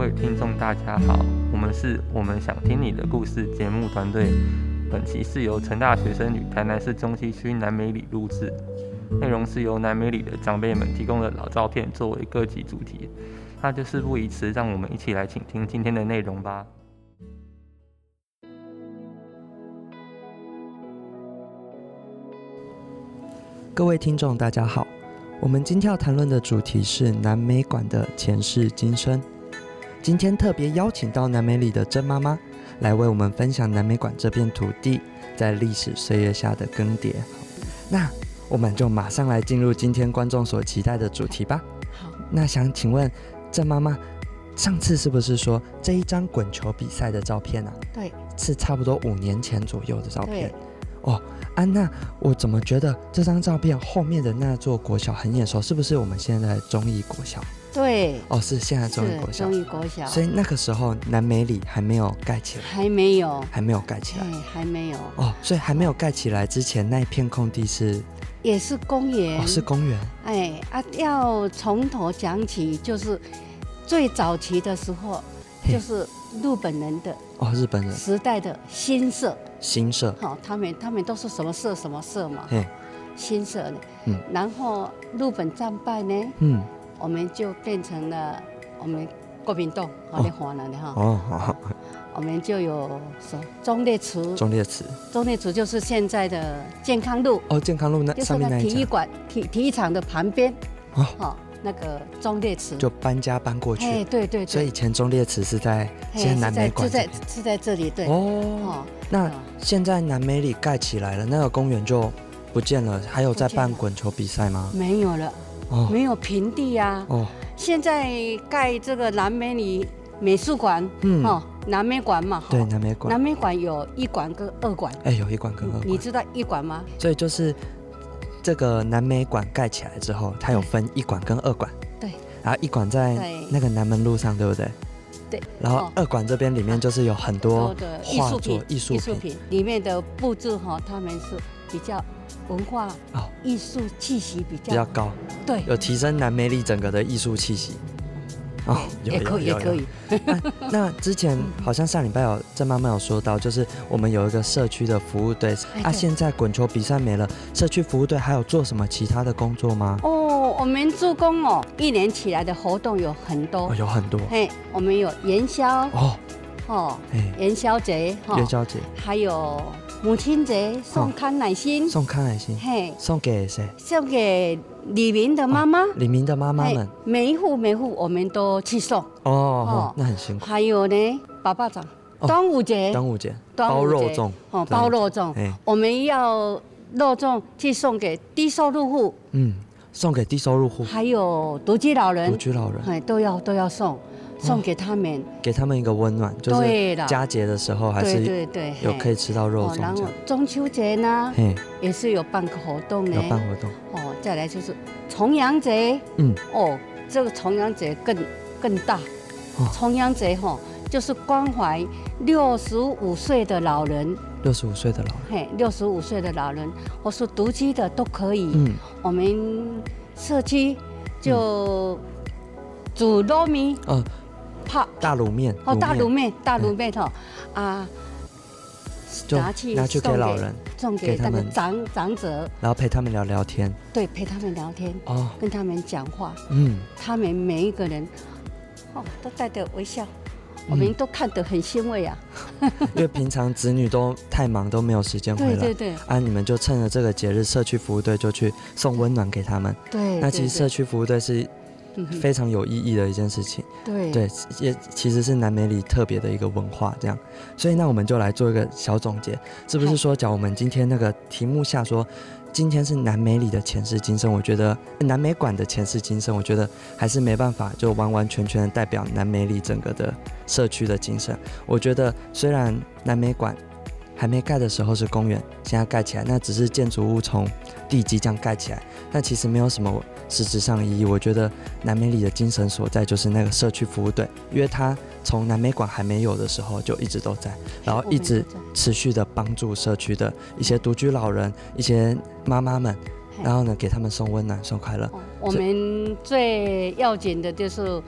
各位听众，大家好，我们是我们想听你的故事节目团队。本期是由成大学生与台南市中西区南美里录制，内容是由南美里的长辈们提供的老照片作为各集主题。那就事不宜迟，让我们一起来倾听今天的内容吧。各位听众，大家好。我们今天要谈论的主题是南美馆的前世今生。今天特别邀请到南美里的甄妈妈来为我们分享南美馆这片土地在历史岁月下的更迭。那我们就马上来进入今天观众所期待的主题吧。好，那想请问郑妈妈，上次是不是说这一张滚球比赛的照片啊，对是差不多五年前左右的照片？哦，安娜，我怎么觉得这张照片后面的那座国小很眼熟？是不是我们现在的中义国小？对，哦，是现在中义是国小。中。义国小，所以那个时候南美里还没有盖起来，还没有，还没有盖起来。哎，还没有，哦，所以还没有盖起来之前，那一片空地是也是公园。哦，是公园。哎啊，要从头讲起，就是最早期的时候，就是日本人的哦，日本人。时代的新社，新社，好、他们他们都是什么社什么社嘛，嘿，新社呢，嗯。然后日本战败呢，嗯，我们就变成了我们国民党，好的华人的哈，哦，好，我们就有什么忠烈祠，忠烈祠，忠烈祠就是现在的健康路，哦，健康路那上面那一体育馆体体育场的旁边，哦，哦，那个忠烈祠。就搬家搬过哎，去，对对对，所以以前忠烈祠是在哎现在南美馆是在这边。是在这里，对，哦，哦，那嗯现在南美里盖起来了，那个公园就不见了，还有在办滚球比赛吗？没有了，哦。没有平地呀。哦，现在盖这个南美里美术馆，嗯，哦，南美馆嘛，哈对，南美馆，南美馆有一馆跟二馆，哎，有一馆跟二馆，你知道一馆吗？所以就是这个南美馆盖起来之后，它有分一馆跟二馆，对，然后一馆在那个南门路上，对不对？对，然后哦二馆这边里面就是有很多的艺画作术品、、艺术品，品里面的布置哈，他们是比较文化哦。艺术气息比较比较高，对，有提升南美里整个的艺术气息。哦，也可以，也可。以。那之前好像上礼拜有郑妈妈有说到，就是我们有一个社区的服务队啊，现在滚球比赛没了，社区服务队还有做什么其他的工作吗？哦，我们助攻哦，一年起来的活动有很多。哦，。有很多。嘿，我们有元宵。哦，哦，哎，元宵节哈。元，宵节。还有母亲节送康乃馨，送康乃馨，嘿，送给谁？送给李明的妈妈。李明的妈妈们。每一户每户我们都去送，哦那很辛苦。还有呢，爸爸长，哦。端午节，端午节。端午节。包肉粽，哦，包肉粽，哎，我们要肉粽去送给低收入户，嗯，送给低收入户、还有独居老人。独，居老人，哎，都要都要送，送给他们。给他们一个温暖，就是，佳节的时候还是对对，嘿有可以吃到肉哦，然后粽。中秋节呢，嘿，也是有办个活动呢。有。办活动，哦，再来就是重阳节，嗯，哦，这个重阳节更更大。哦。重阳节哈、就是关怀六十五岁的老人，六十五岁的老人，嘿，六十五岁的老人或是独居的都可以。嗯，我们社区就煮糯米。哦，泡。大卤面，哦，大卤面面，大卤面哈啊，拿去拿去给老人，送给那个给他们长长者，然后陪他们聊聊天。对，陪他们聊天，哦，跟他们讲话，嗯，他们每一个人哦都带着微笑，嗯。我们都看得很欣慰啊。因为平常子女都太忙，都没有时间回来。对对对。啊，你们就趁着这个节日，社区服务队就去送温暖给他们。对，那其实社区服务队是非常有意义的一件事情。对对，也其实是南美里特别的一个文化，这样。所以那我们就来做一个小总结，是不是说，讲我们今天那个题目下说，今天是南美里的前世今生，我觉得南美馆的前世今生，我觉得还是没办法就完完全全的代表南美里整个的社区的精神。我觉得虽然南美馆还没盖的时候是公园，现在盖起来，那只是建筑物从地基这样盖起来，但其实没有什么实质上的意义。我觉得南美里的精神所在就是那个社区服务队，因为它从南美馆还没有的时候就一直都在，然后一直持续的帮助社区的一些独居老人、一些妈妈们，然后呢给他们送温暖、送快乐。哦我们最要紧的就是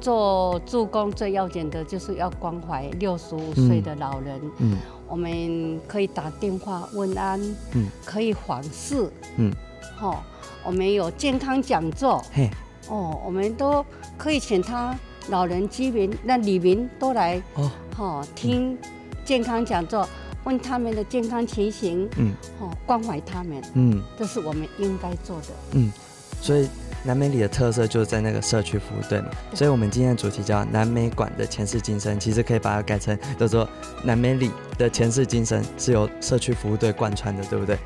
做助攻最要紧的就是要关怀六十五岁的老人。嗯。我们可以打电话问安，嗯。可以访视，嗯，哦、我们有健康讲座，嘿，哦，我们都可以请他老人居民、那里民都来，哦，哦、听健康讲座，问他们的健康情形，嗯。哦、关怀他们，嗯。这是我们应该做的。嗯，所以南美里的特色就是在那个社区服务队嘛，所以我们今天的主题叫南美馆的前世今生，其实可以把它改成叫做南美里的前世今生是由社区服务队贯穿的，对不对？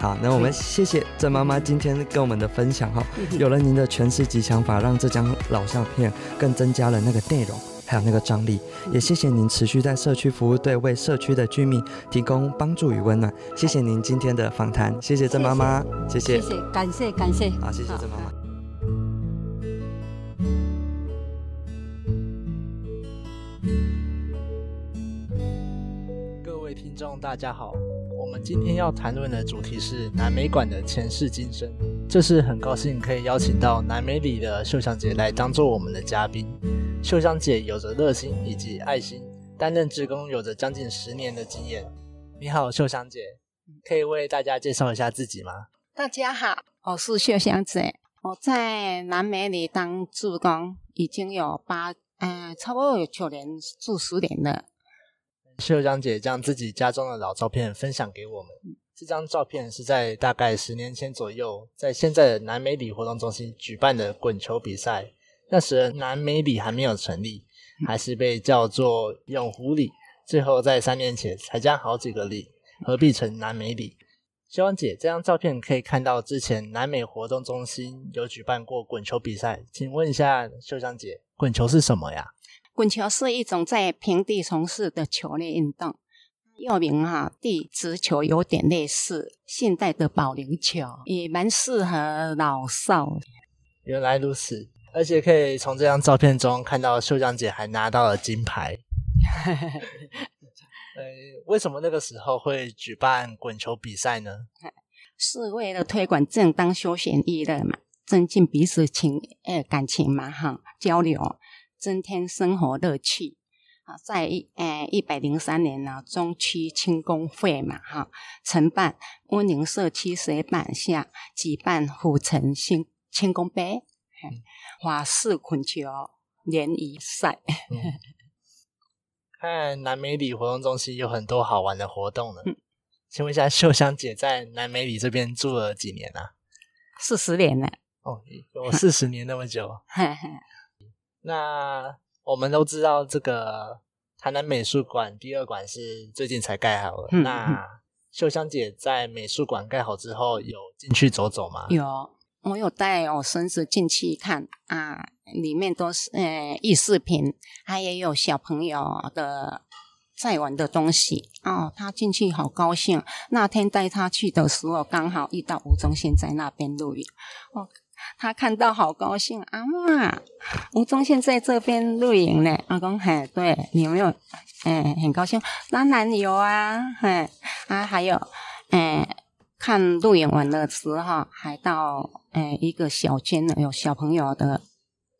好，那我们谢谢郑妈妈今天跟我们的分享哈，有了您的诠释及想法，让这张老相片更增加了那个内容。还有那个张力，也谢谢您持续在社区服务队为社区的居民提供帮助与温暖。谢谢您今天的访谈，谢谢郑妈妈，谢谢谢谢，感谢，感谢。好，谢谢郑妈妈。听众，大家好。我们今天要谈论的主题是南美馆的前世今生。这是很高兴可以邀请到南美里的秀香姐来当做我们的嘉宾。秀香姐有着热心以及爱心，担任职工有着将近十年的经验。你好，秀香姐，可以为大家介绍一下自己吗？大家好，我是秀香姐，我在南美里当志工已经有八，嗯、差不多有九年住十年了。秀香姐将自己家中的老照片分享给我们。这张照片是在大概十年前左右，在现在的南美里活动中心举办的滚球比赛。那时南美里还没有成立，还是被叫做永湖里。最后在三年前才将好几个里合并成南美里。秀江姐，这张照片可以看到之前南美活动中心有举办过滚球比赛，请问一下秀香姐，滚球是什么呀？滚球是一种在平地从事的球类运动，又名哈、地直球，有点类似现代的保龄球，也蛮适合老少。原来如此，而且可以从这张照片中看到秀江姐还拿到了金牌。呃，为什么那个时候会举办滚球比赛呢？是为了推广正当休闲娱乐嘛，增进彼此情呃感情嘛哈，交流，增添生活乐趣。啊，在一呃一百零三年呢，中区庆功会嘛哈，承办温宁社区水板下举办虎城庆庆功杯，嘿华式捆球联谊赛。看南美里活动中心有很多好玩的活动呢。嗯请问一下，秀香姐在南美里这边住了几年啊？四十年了，哦，有四十年那么久。那我们都知道，这个台南美术馆第二馆是最近才盖好了。嗯那秀香姐在美术馆盖好之后，有进去走走吗？有，我有带我孙子进去看啊，里面都是呃艺术品，还也有小朋友的在玩的东西哦。他进去好高兴。那天带他去的时候，刚好遇到吴宗宪在那边录影，哦，他看到好高兴，阿妈，吴宗宪在这边录影呢。阿公，嘿，对，你有没有？哎，很高兴，当然有啊，嘿，啊，还有，哎。看录影完的时候，还到哎一个小间有小朋友的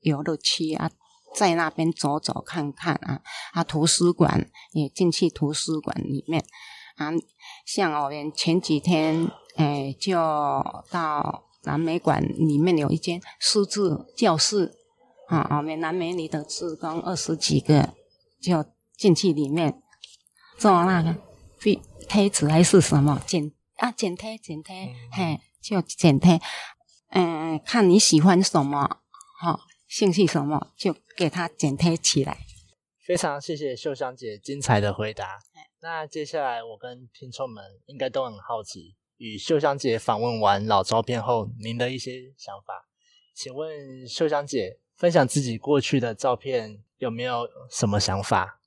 游乐区啊，在那边走走看看啊啊，图书馆也进去图书馆里面啊，像我们前几天哎、就到南美馆里面有一间数字教室啊，我们南美女的职工二十几个就进去里面做那个推推子还是什么剪啊剪贴剪贴，嗯嘿，就剪贴，嗯，看你喜欢什么，好、兴趣什么就给它剪贴起来。非常谢谢秀香姐精彩的回答。那接下来我跟听众们应该都很好奇，与秀香姐访问完老照片后，您的一些想法。请问秀香姐分享自己过去的照片有没有什么想法？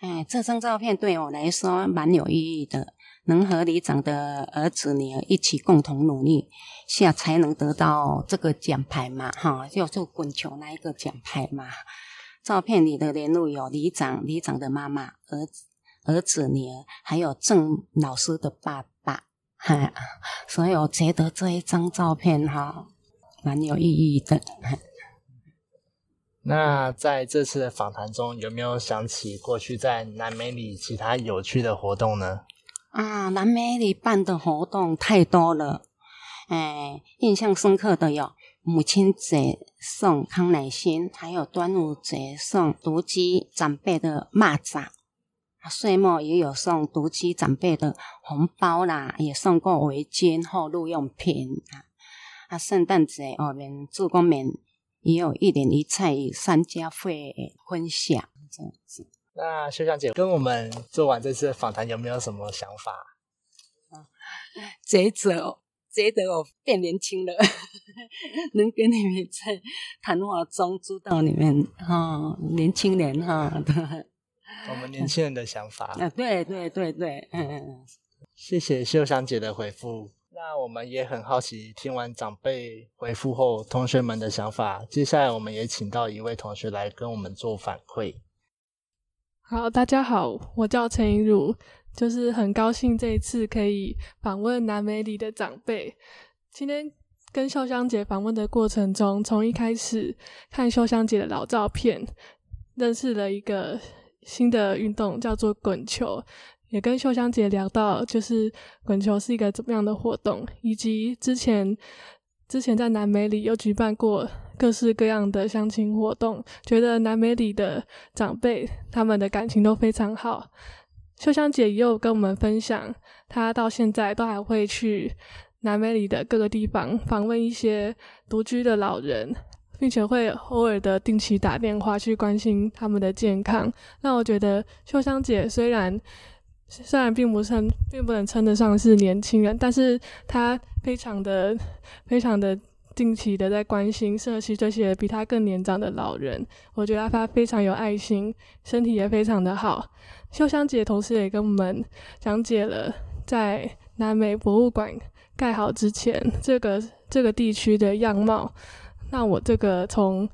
哎，这张照片对我来说蛮有意义的，能和里长的儿子女儿一起共同努力下，才能得到这个奖牌嘛，哈，就就滚球那一个奖牌嘛。照片里的人物有里长、里长的妈妈、儿子、儿子女儿，还有郑老师的爸爸爸，哈，所以我觉得这一张照片哈蛮有意义的。那在这次的访谈中，有没有想起过去在南美里其他有趣的活动呢？啊，南美里办的活动太多了，哎，印象深刻的有母亲节送康乃馨，还有端午节送独居长辈的蚂蚱，岁末也有送独居长辈的红包啦，也送过围巾或日用品啊。啊，圣诞节我们助工们也有一年一菜三家会分享这样子。那秀香姐跟我们做完这次访谈，有没有什么想法？觉得觉得我变年轻了，能跟你们在谈话中知道你们哈年轻人哈的，我们年轻人的想法。啊，对对对对，嗯嗯，谢谢秀香姐的回复。那我们也很好奇，听完长辈回复后，同学们的想法。接下来，我们也请到一位同学来跟我们做反馈。好，大家好，我叫陈怡如，就是很高兴这一次可以访问南美里的长辈。今天跟秀香姐访问的过程中，从一开始看秀香姐的老照片，认识了一个新的运动，叫做滚球。也跟秀香姐聊到，就是滚球是一个怎么样的活动，以及之前之前在南美里有举办过各式各样的相亲活动，觉得南美里的长辈他们的感情都非常好。秀香姐也有跟我们分享，她到现在都还会去南美里的各个地方访问一些独居的老人，并且会偶尔的定期打电话去关心他们的健康。那我觉得秀香姐虽然虽然并不称，并不能称得上是年轻人，但是她非常的、非常的定期的在关心社区这些比她更年长的老人。我觉得她非常有爱心，身体也非常的好。秀香姐同时也跟我们讲解了在南美博物馆盖好之前，这个这个地区的样貌。那我这个从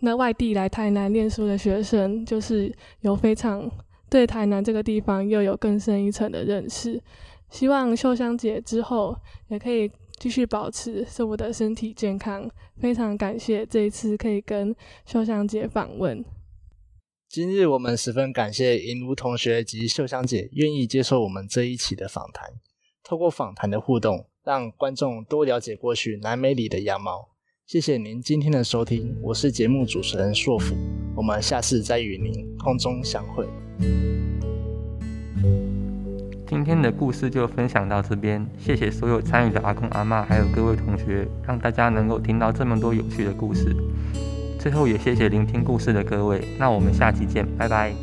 那外地来台南念书的学生，就是有非常。对台南这个地方又有更深一层的认识，希望秀香姐之后也可以继续保持这么的身体健康。非常感谢这一次可以跟秀香姐访问。今日我们十分感谢银如同学及秀香姐愿意接受我们这一期的访谈，透过访谈的互动，让观众多了解过去南美里的羊毛。谢谢您今天的收听，我是节目主持人硕福，我们下次再与您空中相会。今天的故事就分享到这边，谢谢所有参与的阿公阿妈，还有各位同学，让大家能够听到这么多有趣的故事。最后也谢谢聆听故事的各位，那我们下期见，拜拜。